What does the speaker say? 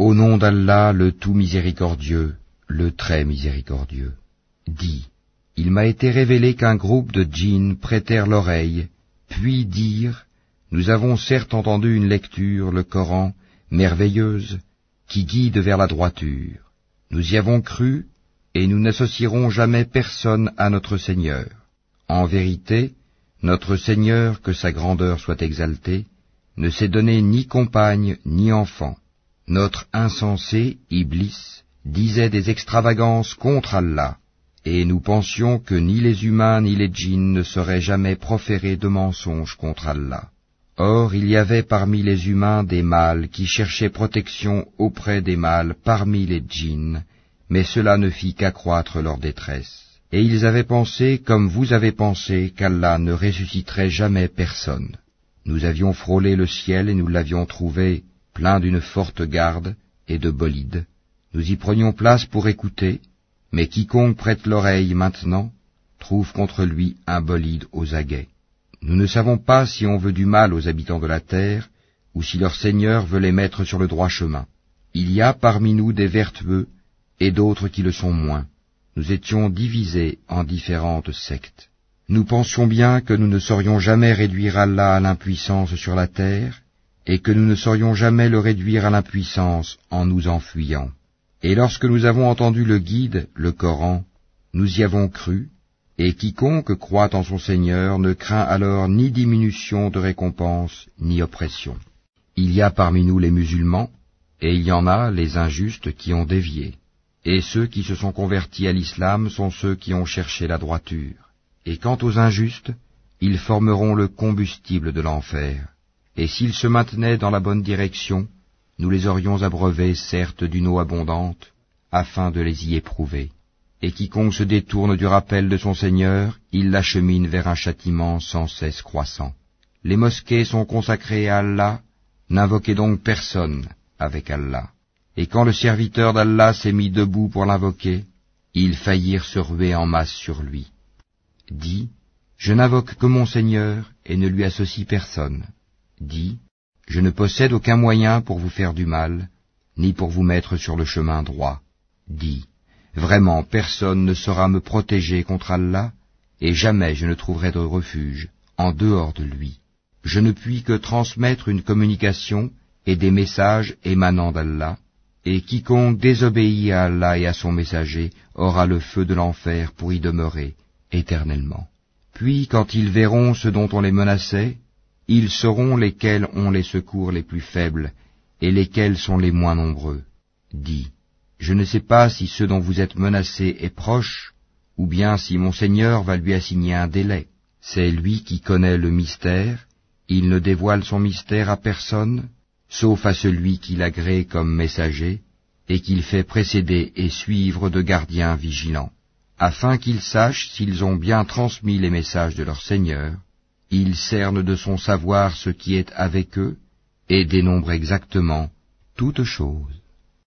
Au nom d'Allah, le tout miséricordieux, le très miséricordieux. Dis, il m'a été révélé qu'un groupe de djinns prêtèrent l'oreille, puis dirent, nous avons certes entendu une lecture, le Coran, merveilleuse, qui guide vers la droiture. Nous y avons cru, et nous n'associerons jamais personne à notre Seigneur. En vérité, notre Seigneur, que sa grandeur soit exaltée, ne s'est donné ni compagne ni enfant. Notre insensé, Iblis, disait des extravagances contre Allah, et nous pensions que ni les humains ni les djinns ne seraient jamais proférés de mensonges contre Allah. Or il y avait parmi les humains des mâles qui cherchaient protection auprès des mâles parmi les djinns, mais cela ne fit qu'accroître leur détresse. Et ils avaient pensé, comme vous avez pensé, qu'Allah ne ressusciterait jamais personne. Nous avions frôlé le ciel et nous l'avions trouvé plein d'une forte garde et de bolides. Nous y prenions place pour écouter, mais quiconque prête l'oreille maintenant trouve contre lui un bolide aux aguets. Nous ne savons pas si on veut du mal aux habitants de la terre, ou si leur Seigneur veut les mettre sur le droit chemin. Il y a parmi nous des vertueux, et d'autres qui le sont moins. Nous étions divisés en différentes sectes. Nous pensions bien que nous ne saurions jamais réduire Allah à l'impuissance sur la terre, et que nous ne saurions jamais le réduire à l'impuissance en nous enfuyant. Et lorsque nous avons entendu le guide, le Coran, nous y avons cru, et quiconque croit en son Seigneur ne craint alors ni diminution de récompense, ni oppression. Il y a parmi nous les musulmans, et il y en a les injustes qui ont dévié. Et ceux qui se sont convertis à l'islam sont ceux qui ont cherché la droiture. Et quant aux injustes, ils formeront le combustible de l'enfer. Et s'ils se maintenaient dans la bonne direction, nous les aurions abreuvés certes d'une eau abondante, afin de les y éprouver et quiconque se détourne du rappel de son Seigneur, il l'achemine vers un châtiment sans cesse croissant. Les mosquées sont consacrées à Allah, n'invoquez donc personne avec Allah. Et quand le serviteur d'Allah s'est mis debout pour l'invoquer, ils faillirent se ruer en masse sur lui. Dis, je n'invoque que mon Seigneur et ne lui associe personne. Je ne possède aucun moyen pour vous faire du mal, ni pour vous mettre sur le chemin droit. Dis, Vraiment personne ne saura me protéger contre Allah, et jamais je ne trouverai de refuge en dehors de lui. Je ne puis que transmettre une communication et des messages émanant d'Allah, et quiconque désobéit à Allah et à son messager aura le feu de l'enfer pour y demeurer éternellement. Puis quand ils verront ce dont on les menaçait, ils sauront lesquels ont les secours les plus faibles et lesquels sont les moins nombreux. Dis, je ne sais pas si ce dont vous êtes menacé est proche, ou bien si mon Seigneur va lui assigner un délai. C'est lui qui connaît le mystère, il ne dévoile son mystère à personne, sauf à celui qu'il agrée comme messager, et qu'il fait précéder et suivre de gardiens vigilants, afin qu'ils sachent s'ils ont bien transmis les messages de leur Seigneur, il cerne de son savoir ce qui est avec eux, et dénombre exactement toutes choses.